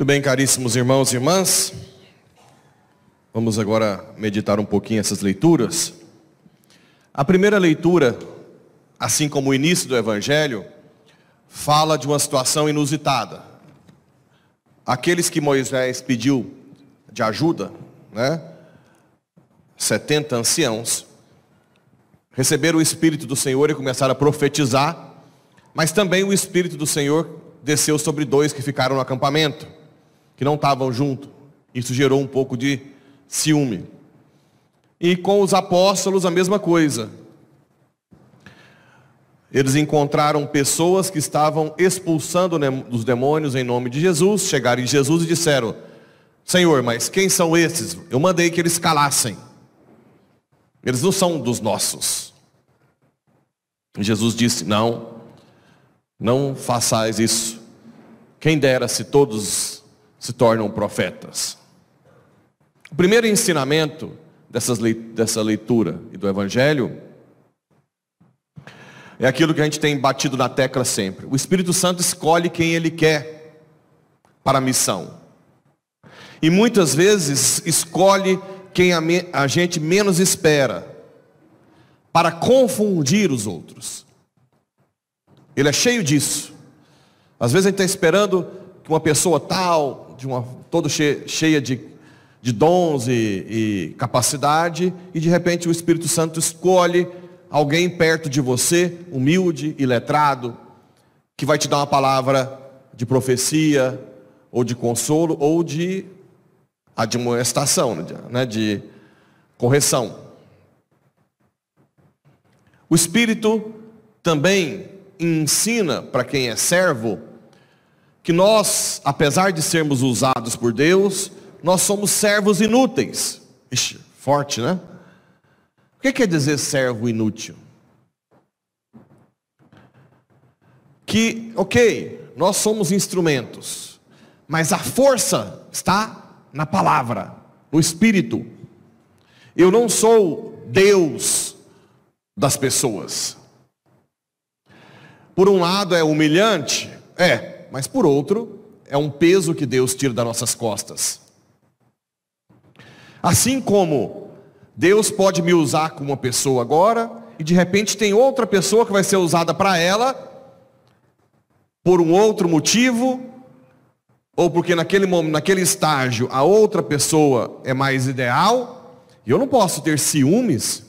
Muito bem, caríssimos irmãos e irmãs. Vamos agora meditar um pouquinho essas leituras. A primeira leitura, assim como o início do Evangelho, fala de uma situação inusitada. Aqueles que Moisés pediu de ajuda, né? 70 anciãos, receberam o Espírito do Senhor e começaram a profetizar, mas também o Espírito do Senhor desceu sobre dois que ficaram no acampamento que não estavam junto. Isso gerou um pouco de ciúme. E com os apóstolos a mesma coisa. Eles encontraram pessoas que estavam expulsando os demônios em nome de Jesus, chegaram em Jesus e disseram: Senhor, mas quem são esses? Eu mandei que eles calassem. Eles não são dos nossos. Jesus disse: Não, não façais isso. Quem dera se todos se tornam profetas. O primeiro ensinamento dessas, dessa leitura e do Evangelho é aquilo que a gente tem batido na tecla sempre. O Espírito Santo escolhe quem ele quer para a missão. E muitas vezes escolhe quem a, me, a gente menos espera para confundir os outros. Ele é cheio disso. Às vezes a gente está esperando que uma pessoa tal, de uma toda cheia de, de dons e, e capacidade, e de repente o Espírito Santo escolhe alguém perto de você, humilde e letrado, que vai te dar uma palavra de profecia, ou de consolo, ou de admoestação, né, de correção. O Espírito também ensina para quem é servo que nós, apesar de sermos usados por Deus, nós somos servos inúteis. Ixi, forte, né? O que quer dizer servo inútil? Que, ok, nós somos instrumentos, mas a força está na palavra, no Espírito. Eu não sou Deus das pessoas. Por um lado é humilhante, é, mas por outro, é um peso que Deus tira das nossas costas. Assim como Deus pode me usar como uma pessoa agora, e de repente tem outra pessoa que vai ser usada para ela, por um outro motivo, ou porque naquele momento, naquele estágio, a outra pessoa é mais ideal, e eu não posso ter ciúmes,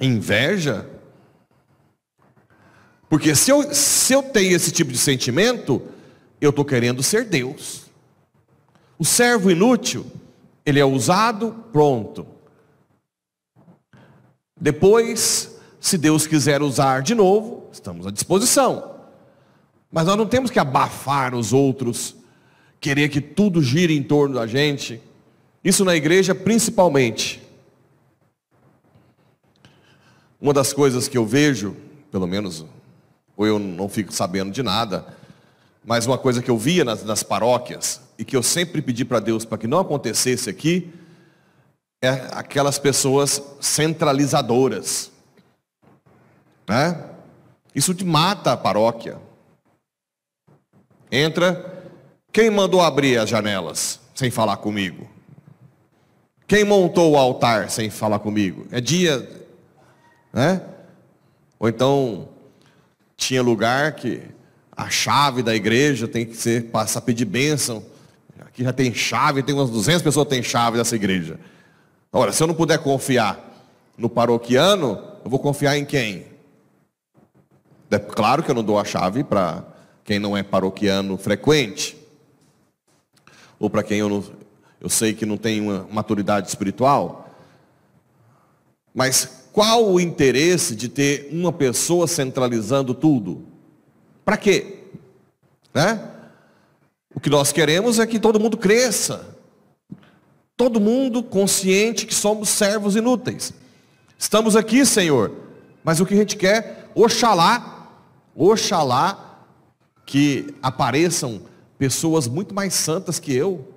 inveja, porque se eu, se eu tenho esse tipo de sentimento, eu estou querendo ser Deus. O servo inútil, ele é usado, pronto. Depois, se Deus quiser usar de novo, estamos à disposição. Mas nós não temos que abafar os outros, querer que tudo gire em torno da gente. Isso na igreja principalmente. Uma das coisas que eu vejo, pelo menos ou eu não fico sabendo de nada. Mas uma coisa que eu via nas, nas paróquias e que eu sempre pedi para Deus para que não acontecesse aqui é aquelas pessoas centralizadoras. Né? Isso te mata a paróquia. Entra, quem mandou abrir as janelas sem falar comigo? Quem montou o altar sem falar comigo? É dia, né? Ou então tinha lugar que a chave da igreja tem que ser, passar a pedir bênção. Aqui já tem chave, tem umas 200 pessoas que têm chave dessa igreja. Ora, se eu não puder confiar no paroquiano, eu vou confiar em quem? É claro que eu não dou a chave para quem não é paroquiano frequente. Ou para quem eu, não, eu sei que não tem uma maturidade espiritual. Mas qual o interesse de ter uma pessoa centralizando tudo? Para quê? Né? O que nós queremos é que todo mundo cresça. Todo mundo consciente que somos servos inúteis. Estamos aqui, Senhor, mas o que a gente quer, oxalá, oxalá, que apareçam pessoas muito mais santas que eu.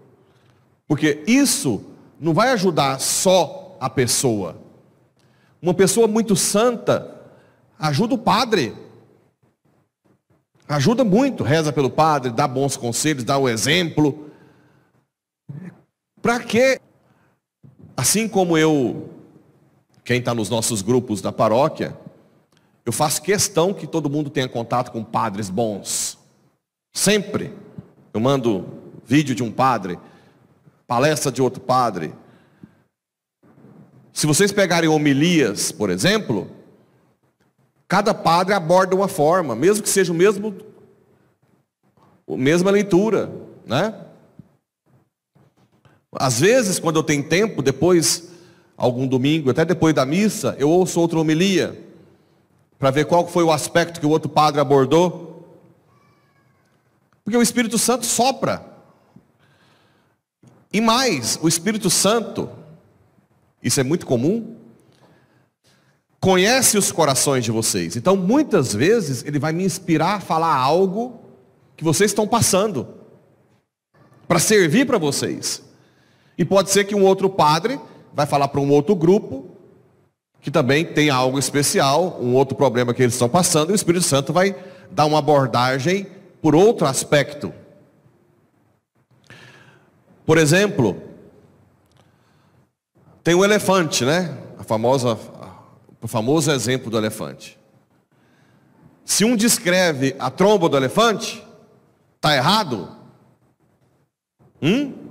Porque isso não vai ajudar só a pessoa. Uma pessoa muito santa ajuda o padre. Ajuda muito, reza pelo padre, dá bons conselhos, dá o exemplo. Para que, assim como eu, quem está nos nossos grupos da paróquia, eu faço questão que todo mundo tenha contato com padres bons. Sempre. Eu mando vídeo de um padre, palestra de outro padre. Se vocês pegarem homilias, por exemplo, cada padre aborda uma forma, mesmo que seja o mesmo a mesma leitura, né? Às vezes, quando eu tenho tempo, depois algum domingo, até depois da missa, eu ouço outra homilia para ver qual foi o aspecto que o outro padre abordou. Porque o Espírito Santo sopra. E mais, o Espírito Santo, isso é muito comum, conhece os corações de vocês. Então, muitas vezes, ele vai me inspirar a falar algo que vocês estão passando, para servir para vocês. E pode ser que um outro padre vai falar para um outro grupo, que também tem algo especial, um outro problema que eles estão passando, e o Espírito Santo vai dar uma abordagem por outro aspecto. Por exemplo, tem o elefante, né? A famosa, o famoso exemplo do elefante. Se um descreve a tromba do elefante, está errado? Hum?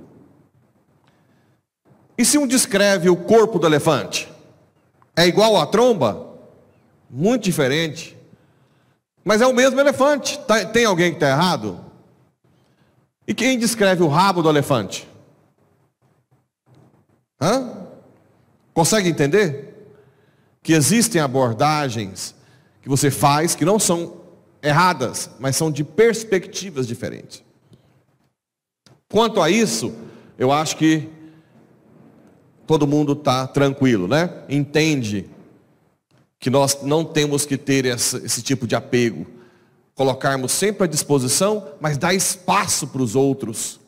E se um descreve o corpo do elefante? É igual à tromba? Muito diferente. Mas é o mesmo elefante. Tá, tem alguém que está errado? E quem descreve o rabo do elefante? Hã? Consegue entender? Que existem abordagens que você faz que não são erradas, mas são de perspectivas diferentes. Quanto a isso, eu acho que todo mundo está tranquilo, né? Entende que nós não temos que ter esse, esse tipo de apego. Colocarmos sempre à disposição, mas dar espaço para os outros.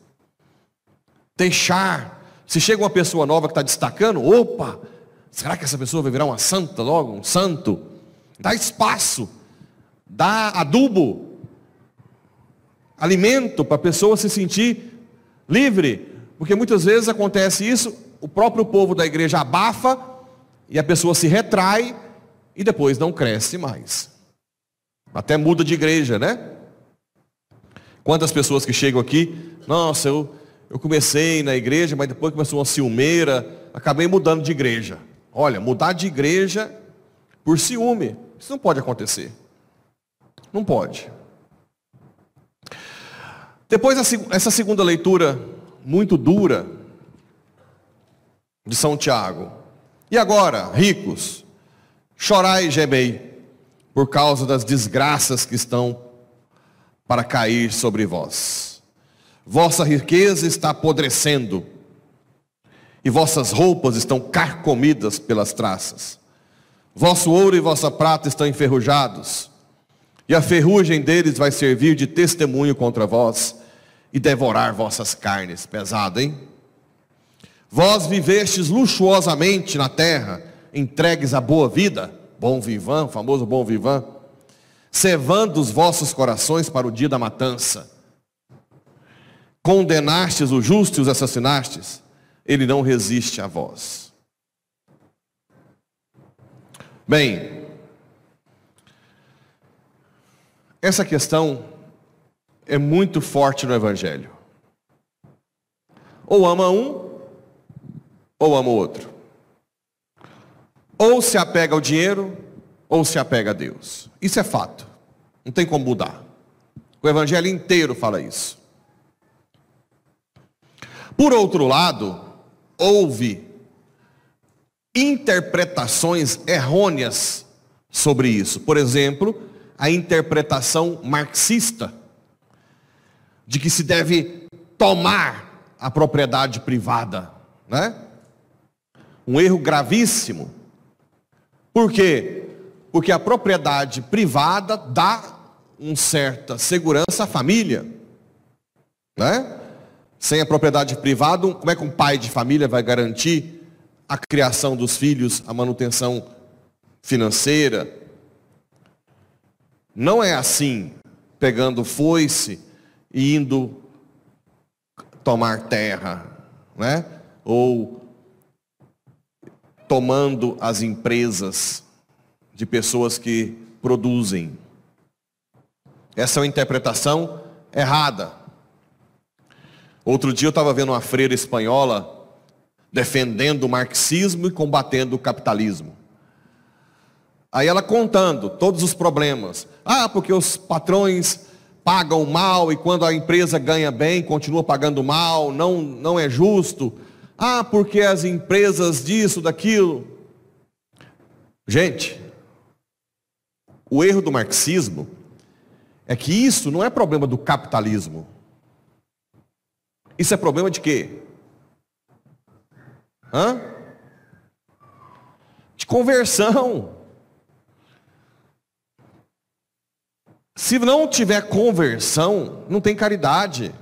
Deixar. Se chega uma pessoa nova que está destacando, opa, será que essa pessoa vai virar uma santa logo? Um santo? Dá espaço. Dá adubo. Alimento para a pessoa se sentir livre. Porque muitas vezes acontece isso o próprio povo da igreja abafa e a pessoa se retrai e depois não cresce mais. Até muda de igreja, né? Quantas pessoas que chegam aqui, nossa, eu, eu comecei na igreja, mas depois começou uma ciumeira, acabei mudando de igreja. Olha, mudar de igreja por ciúme, isso não pode acontecer. Não pode. Depois, essa segunda leitura muito dura, de São Tiago. E agora, ricos, chorai e gemei por causa das desgraças que estão para cair sobre vós. Vossa riqueza está apodrecendo e vossas roupas estão carcomidas pelas traças. Vosso ouro e vossa prata estão enferrujados, e a ferrugem deles vai servir de testemunho contra vós e devorar vossas carnes. Pesado, hein? Vós vivestes luxuosamente na terra, entregues à boa vida, bom vivan, famoso bom vivan, cevando os vossos corações para o dia da matança. Condenastes o justo e os assassinastes, ele não resiste a vós. Bem, essa questão é muito forte no Evangelho. Ou ama um, ou ama o outro. Ou se apega ao dinheiro, ou se apega a Deus. Isso é fato. Não tem como mudar. O Evangelho inteiro fala isso. Por outro lado, houve interpretações errôneas sobre isso. Por exemplo, a interpretação marxista de que se deve tomar a propriedade privada, né? Um erro gravíssimo. Por quê? Porque a propriedade privada dá uma certa segurança à família. Né? Sem a propriedade privada, como é que um pai de família vai garantir a criação dos filhos, a manutenção financeira? Não é assim, pegando foice e indo tomar terra, né? Ou tomando as empresas de pessoas que produzem. Essa é uma interpretação errada. Outro dia eu estava vendo uma freira espanhola defendendo o marxismo e combatendo o capitalismo. Aí ela contando todos os problemas. Ah, porque os patrões pagam mal e quando a empresa ganha bem, continua pagando mal, não, não é justo. Ah, porque as empresas disso, daquilo. Gente, o erro do marxismo é que isso não é problema do capitalismo. Isso é problema de quê? Hã? De conversão. Se não tiver conversão, não tem caridade.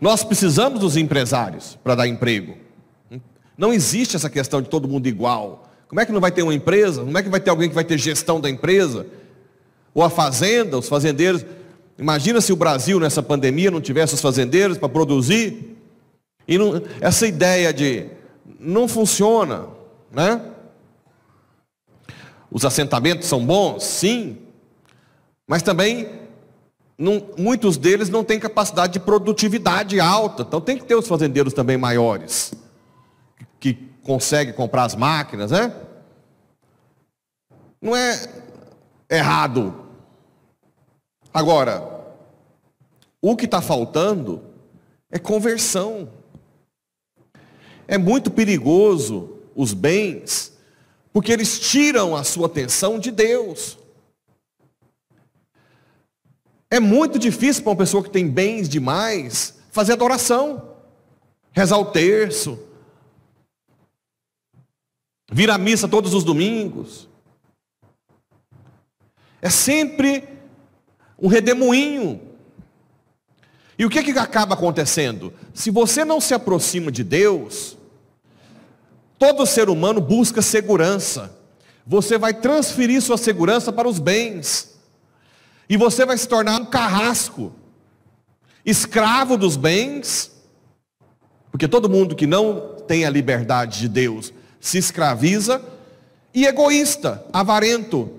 Nós precisamos dos empresários para dar emprego. Não existe essa questão de todo mundo igual. Como é que não vai ter uma empresa? Como é que vai ter alguém que vai ter gestão da empresa? Ou a fazenda, os fazendeiros. Imagina se o Brasil nessa pandemia não tivesse os fazendeiros para produzir. E não, essa ideia de não funciona, né? Os assentamentos são bons, sim, mas também não, muitos deles não têm capacidade de produtividade alta. Então tem que ter os fazendeiros também maiores, que conseguem comprar as máquinas, né? Não é errado. Agora, o que está faltando é conversão. É muito perigoso os bens, porque eles tiram a sua atenção de Deus. É muito difícil para uma pessoa que tem bens demais fazer adoração, rezar o terço, vir à missa todos os domingos. É sempre um redemoinho. E o que, que acaba acontecendo? Se você não se aproxima de Deus, todo ser humano busca segurança. Você vai transferir sua segurança para os bens. E você vai se tornar um carrasco, escravo dos bens, porque todo mundo que não tem a liberdade de Deus se escraviza, e egoísta, avarento,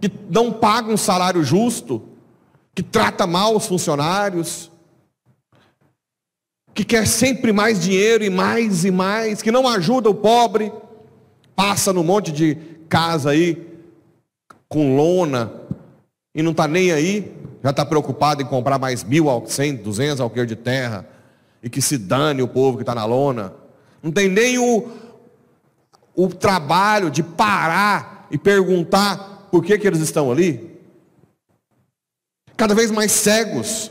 que não paga um salário justo, que trata mal os funcionários, que quer sempre mais dinheiro e mais e mais, que não ajuda o pobre, passa no monte de casa aí com lona e não está nem aí, já está preocupado em comprar mais mil, cem, duzentos alqueires de terra e que se dane o povo que está na lona. Não tem nem o, o trabalho de parar e perguntar por que, que eles estão ali. Cada vez mais cegos.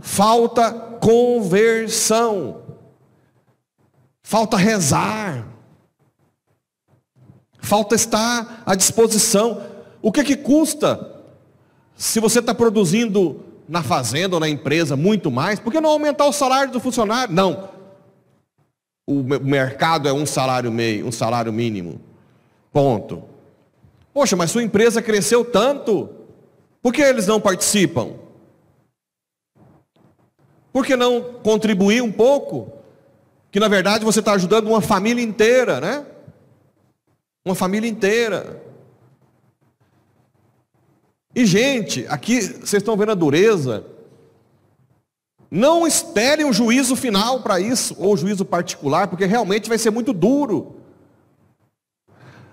Falta conversão. Falta rezar. Falta estar à disposição. O que que custa? Se você está produzindo na fazenda ou na empresa muito mais, por que não aumentar o salário do funcionário? Não. O mercado é um salário meio, um salário mínimo. Ponto. Poxa, mas sua empresa cresceu tanto. Por que eles não participam? Por que não contribuir um pouco? Que na verdade você está ajudando uma família inteira, né? Uma família inteira. E gente, aqui vocês estão vendo a dureza. Não esperem um juízo final para isso, ou juízo particular, porque realmente vai ser muito duro.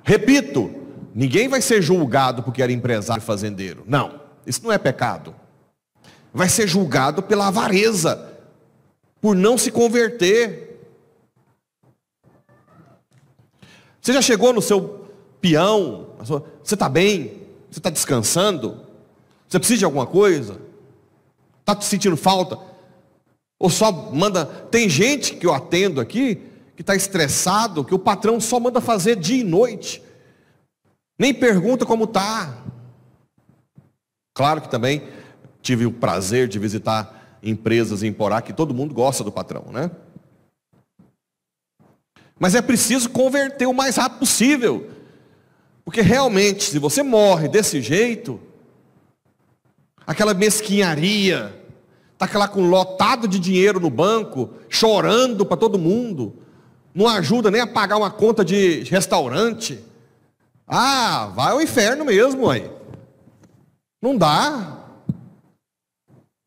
Repito, ninguém vai ser julgado porque era empresário fazendeiro. Não, isso não é pecado. Vai ser julgado pela avareza, por não se converter. Você já chegou no seu peão? Você está bem? Você está descansando? Você precisa de alguma coisa? Está te sentindo falta? Ou só manda. Tem gente que eu atendo aqui que está estressado, que o patrão só manda fazer dia e noite. Nem pergunta como tá. Claro que também tive o prazer de visitar empresas em Porá que todo mundo gosta do patrão, né? Mas é preciso converter o mais rápido possível. Porque realmente, se você morre desse jeito, aquela mesquinharia, está lá com lotado de dinheiro no banco, chorando para todo mundo, não ajuda nem a pagar uma conta de restaurante. Ah, vai ao inferno mesmo, aí. Não dá.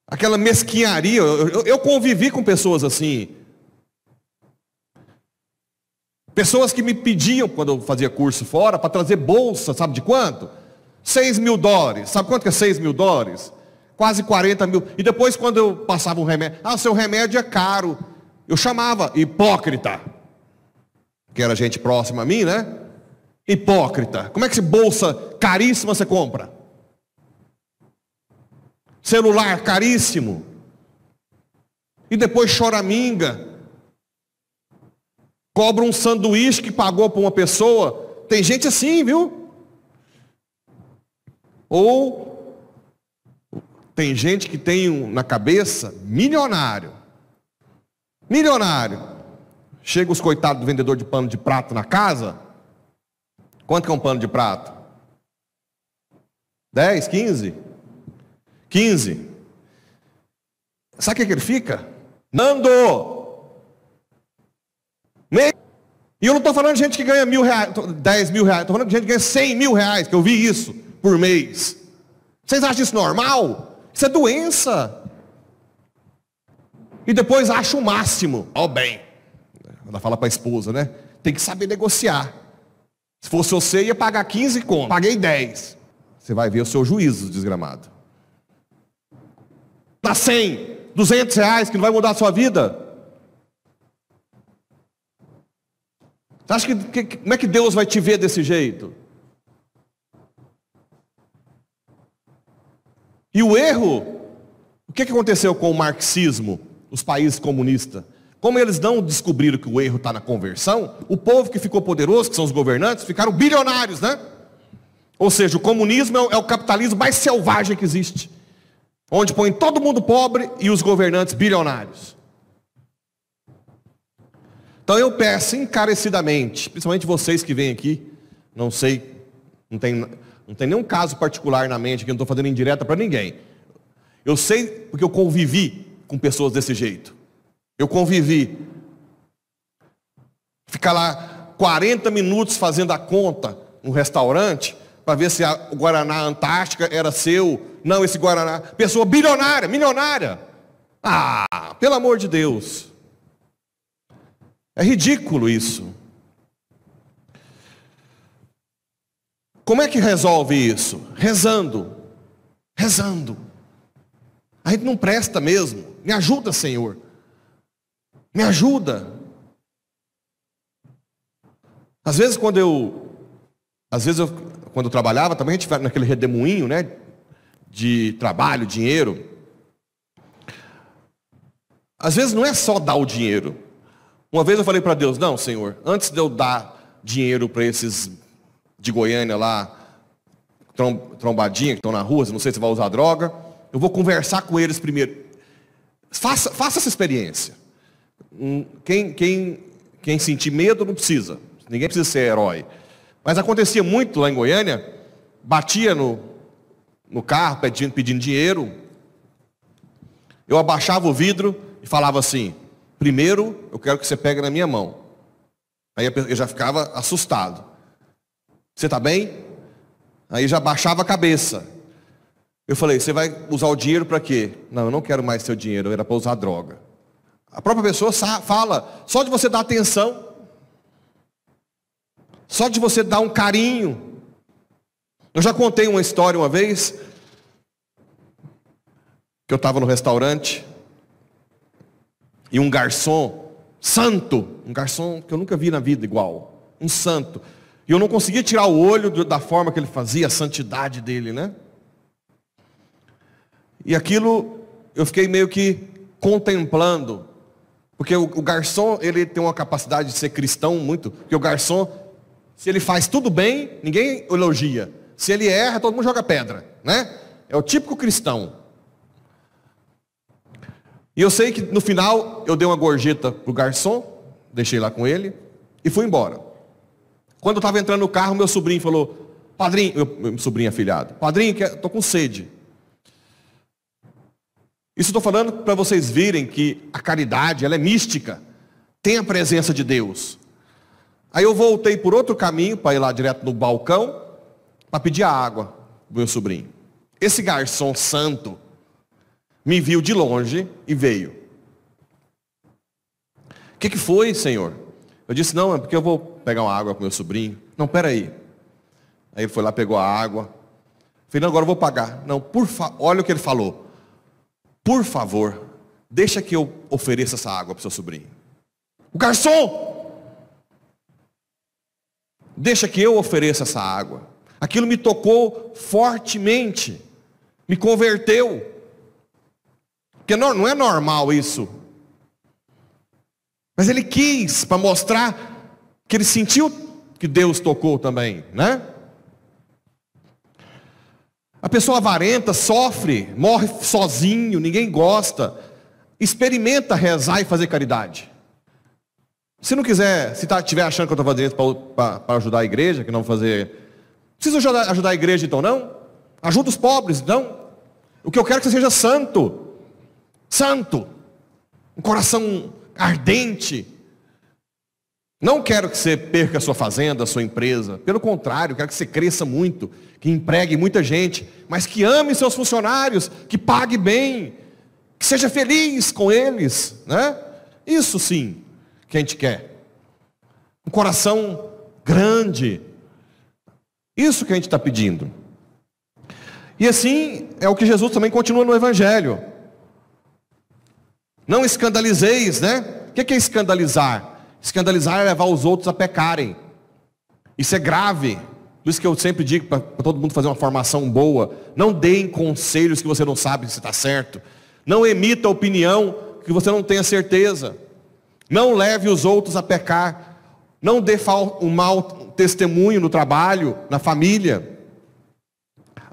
Aquela mesquinharia, eu, eu, eu convivi com pessoas assim. Pessoas que me pediam, quando eu fazia curso fora, para trazer bolsa, sabe de quanto? 6 mil dólares. Sabe quanto que é 6 mil dólares? Quase 40 mil. E depois, quando eu passava um remédio, ah, seu remédio é caro. Eu chamava hipócrita. Que era gente próxima a mim, né? Hipócrita. Como é que esse bolsa caríssima você compra? Celular caríssimo. E depois choraminga cobra um sanduíche que pagou para uma pessoa. Tem gente assim, viu? Ou tem gente que tem na cabeça milionário. Milionário. Chega os coitados do vendedor de pano de prato na casa. Quanto que é um pano de prato? 10, 15? 15. Sabe o que, que ele fica? Nando! E eu não estou falando de gente que ganha mil reais, 10 mil reais, estou falando de gente que ganha 100 mil reais, que eu vi isso por mês. Vocês acham isso normal? Isso é doença. E depois acha o máximo. Ó oh, bem. Ela fala para a esposa, né? Tem que saber negociar. Se fosse você, ia pagar 15 conto. Paguei 10. Você vai ver o seu juízo desgramado. Dá 100, 200 reais que não vai mudar a sua vida. Você acha que, que, como é que Deus vai te ver desse jeito? E o erro, o que aconteceu com o marxismo, os países comunistas? Como eles não descobriram que o erro está na conversão, o povo que ficou poderoso, que são os governantes, ficaram bilionários, né? Ou seja, o comunismo é o, é capitalismo mais selvagem que existe, onde põe todo mundo pobre e os governantes bilionários. Então eu peço encarecidamente, principalmente vocês que vêm aqui, não sei, não tem, não tem nenhum caso particular na mente que eu não estou fazendo indireta para ninguém. Eu sei porque eu convivi com pessoas desse jeito. Eu convivi. Ficar lá 40 minutos fazendo a conta no restaurante para ver se o Guaraná Antártica era seu. Não, esse Guaraná. Pessoa bilionária, milionária. Ah, pelo amor de Deus. É ridículo isso. Como é que resolve isso? Rezando. Rezando. A gente não presta mesmo. Me ajuda, Senhor. Me ajuda. Às vezes quando eu às vezes eu, quando eu trabalhava, também a gente naquele redemoinho, né, de trabalho, dinheiro. Às vezes não é só dar o dinheiro. Uma vez eu falei para Deus, não, Senhor, antes de eu dar dinheiro para esses de Goiânia lá, trombadinha, que estão na rua, não sei se vai usar droga, eu vou conversar com eles primeiro. Faça, faça essa experiência. Hum, quem, quem, quem sentir medo não precisa. Ninguém precisa ser herói. Mas acontecia muito lá em Goiânia, batia no, no carro pedindo, pedindo dinheiro. Eu abaixava o vidro e falava assim, Primeiro, eu quero que você pegue na minha mão. Aí eu já ficava assustado. Você está bem? Aí já baixava a cabeça. Eu falei, você vai usar o dinheiro para quê? Não, eu não quero mais seu dinheiro, era para usar droga. A própria pessoa fala, só de você dar atenção, só de você dar um carinho. Eu já contei uma história uma vez, que eu estava no restaurante, e um garçom santo, um garçom que eu nunca vi na vida igual, um santo. E eu não conseguia tirar o olho da forma que ele fazia, a santidade dele, né? E aquilo eu fiquei meio que contemplando, porque o, garçom ele tem uma capacidade de ser cristão muito, porque o garçom Se ele faz tudo bem, ninguém elogia. Se ele erra, todo mundo joga pedra, né? É o típico cristão. E eu sei que no final eu dei uma gorjeta pro garçom, deixei lá com ele e fui embora. Quando eu estava entrando no carro, meu sobrinho falou: Padrinho, meu, sobrinho afilhado, Padrinho, estou com sede. Isso estou falando para vocês verem que a caridade ela é mística, tem a presença de Deus. Aí eu voltei por outro caminho para ir lá direto no balcão para pedir a água do meu sobrinho. Esse garçom santo me viu de longe e veio. O que, que foi, Senhor? Eu disse, não, é porque eu vou pegar uma água com meu sobrinho. Não, peraí. Aí ele foi lá, pegou a água. Falei, não, agora eu vou pagar. Não, por fa... olha o que ele falou. Por favor, deixa que eu ofereça essa água para o seu sobrinho. O garçom! Deixa que eu ofereça essa água. Aquilo me tocou fortemente. Me converteu. Porque não, não é normal isso. Mas ele quis para mostrar que ele sentiu que Deus tocou também, né? A pessoa avarenta sofre, morre sozinho, ninguém gosta. Experimenta rezar e fazer caridade. Se não quiser, se tá, achando que eu estou fazendo isso para ajudar a igreja, que não fazer. Precisa ajudar, ajudar a igreja então, não? Ajuda os pobres, então. O que eu quero é que você seja santo. Santo. Um coração ardente, não quero que você perca a sua fazenda, a sua empresa. Pelo contrário, quero que você cresça muito, que empregue muita gente, mas que ame seus funcionários, que pague bem, que seja feliz com eles, né? Isso sim que a gente quer. Um coração grande. Isso que a gente está pedindo. E assim é o que Jesus também continua no Evangelho. Não escandalizeis, né? O que é escandalizar? Escandalizar é levar os outros a pecarem. Isso é grave. Por isso que eu sempre digo para todo mundo fazer uma formação boa. Não deem conselhos que você não sabe se está certo. Não emita opinião que você não tenha certeza. Não leve os outros a pecar. Não dê um mau testemunho no trabalho, na família.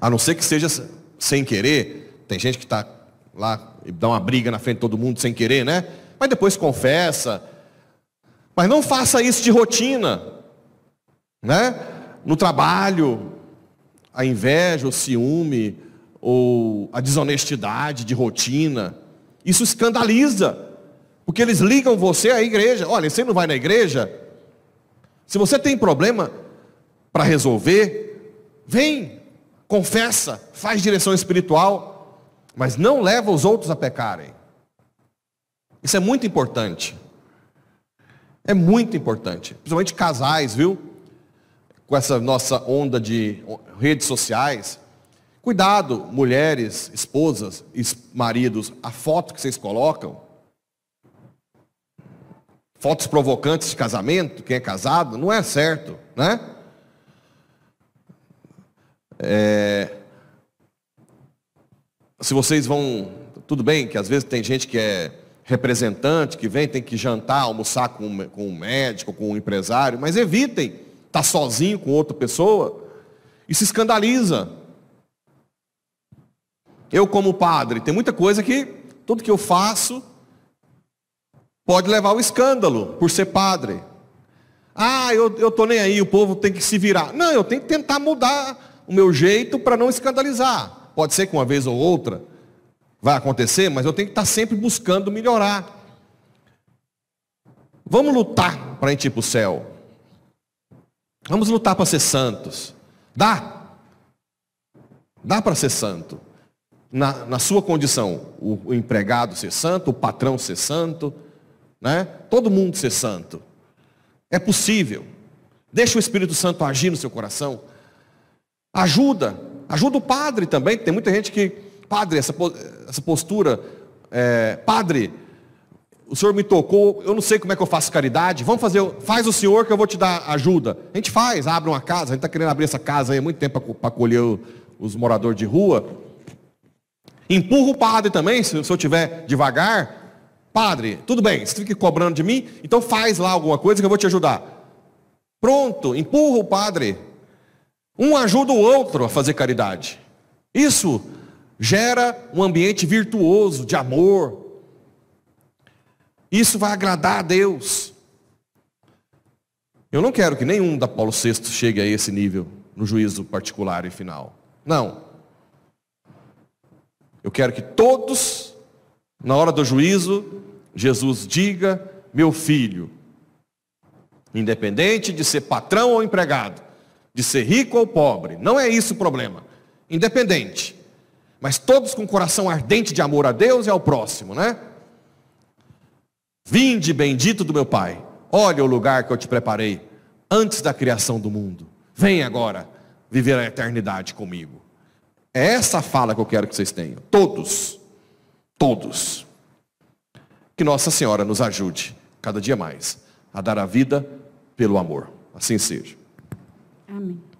A não ser que seja sem querer. Tem gente que está lá dá uma briga na frente de todo mundo sem querer, né? Mas depois confessa, mas não faça isso de rotina, né? No trabalho, a inveja, o ciúme, ou a desonestidade de rotina, isso escandaliza, porque eles ligam você à igreja. Olha, você não vai na igreja? Se você tem problema para resolver, vem, confessa, faz direção espiritual, mas não leva os outros a pecarem. Isso é muito importante. É muito importante, principalmente casais, viu? Com essa nossa onda de redes sociais. Cuidado, mulheres, esposas, maridos, a foto que vocês colocam. Fotos provocantes de casamento, quem é casado, não é certo, né? É... Se vocês vão. Tudo bem que às vezes tem gente que é representante que vem, tem que jantar, almoçar com, com um médico, com um empresário, mas evitem estar tá sozinho com outra pessoa e se escandaliza. Eu, como padre, tem muita coisa que tudo que eu faço pode levar ao escândalo por ser padre. Ah, eu estou nem aí, o povo tem que se virar. Não, eu tenho que tentar mudar o meu jeito para não escandalizar. Pode ser que uma vez ou outra vai acontecer, mas eu tenho que estar sempre buscando melhorar. Vamos lutar para a gente ir para o céu. Vamos lutar para ser santos. Dá. Dá para ser santo. Na, na sua condição, o, o, empregado ser santo, o patrão ser santo, né? todo mundo ser santo. É possível. Deixa o Espírito Santo agir no seu coração. Ajuda. Ajuda o padre também. Tem muita gente que Padre, essa, essa postura, é, Padre, o Senhor me tocou, eu não sei como é que eu faço caridade, vamos fazer, faz o Senhor que eu vou te dar ajuda. A gente faz, abre uma casa, a gente está querendo abrir essa casa aí há muito tempo para acolher os moradores de rua. Empurra o padre também, se, se eu tiver devagar. Padre, tudo bem, você fica cobrando de mim, então faz lá alguma coisa que eu vou te ajudar. Pronto, empurra o padre. Um ajuda o outro a fazer caridade. Isso gera um ambiente virtuoso de amor. Isso vai agradar a Deus. Eu não quero que nenhum da Paulo VI chegue a esse nível no juízo particular e final. Não. Eu quero que todos, na hora do juízo, Jesus diga: meu filho, independente de ser patrão ou empregado, de ser rico ou pobre, não é isso o problema. Independente, mas todos com coração ardente de amor a Deus e ao próximo, né? Vinde, bendito do meu Pai, olha o lugar que eu te preparei antes da criação do mundo. Vem agora viver a eternidade comigo. É essa fala que eu quero que vocês tenham. Todos. Todos. Que Nossa Senhora nos ajude, cada dia mais, a dar a vida pelo amor. Assim seja. Amém.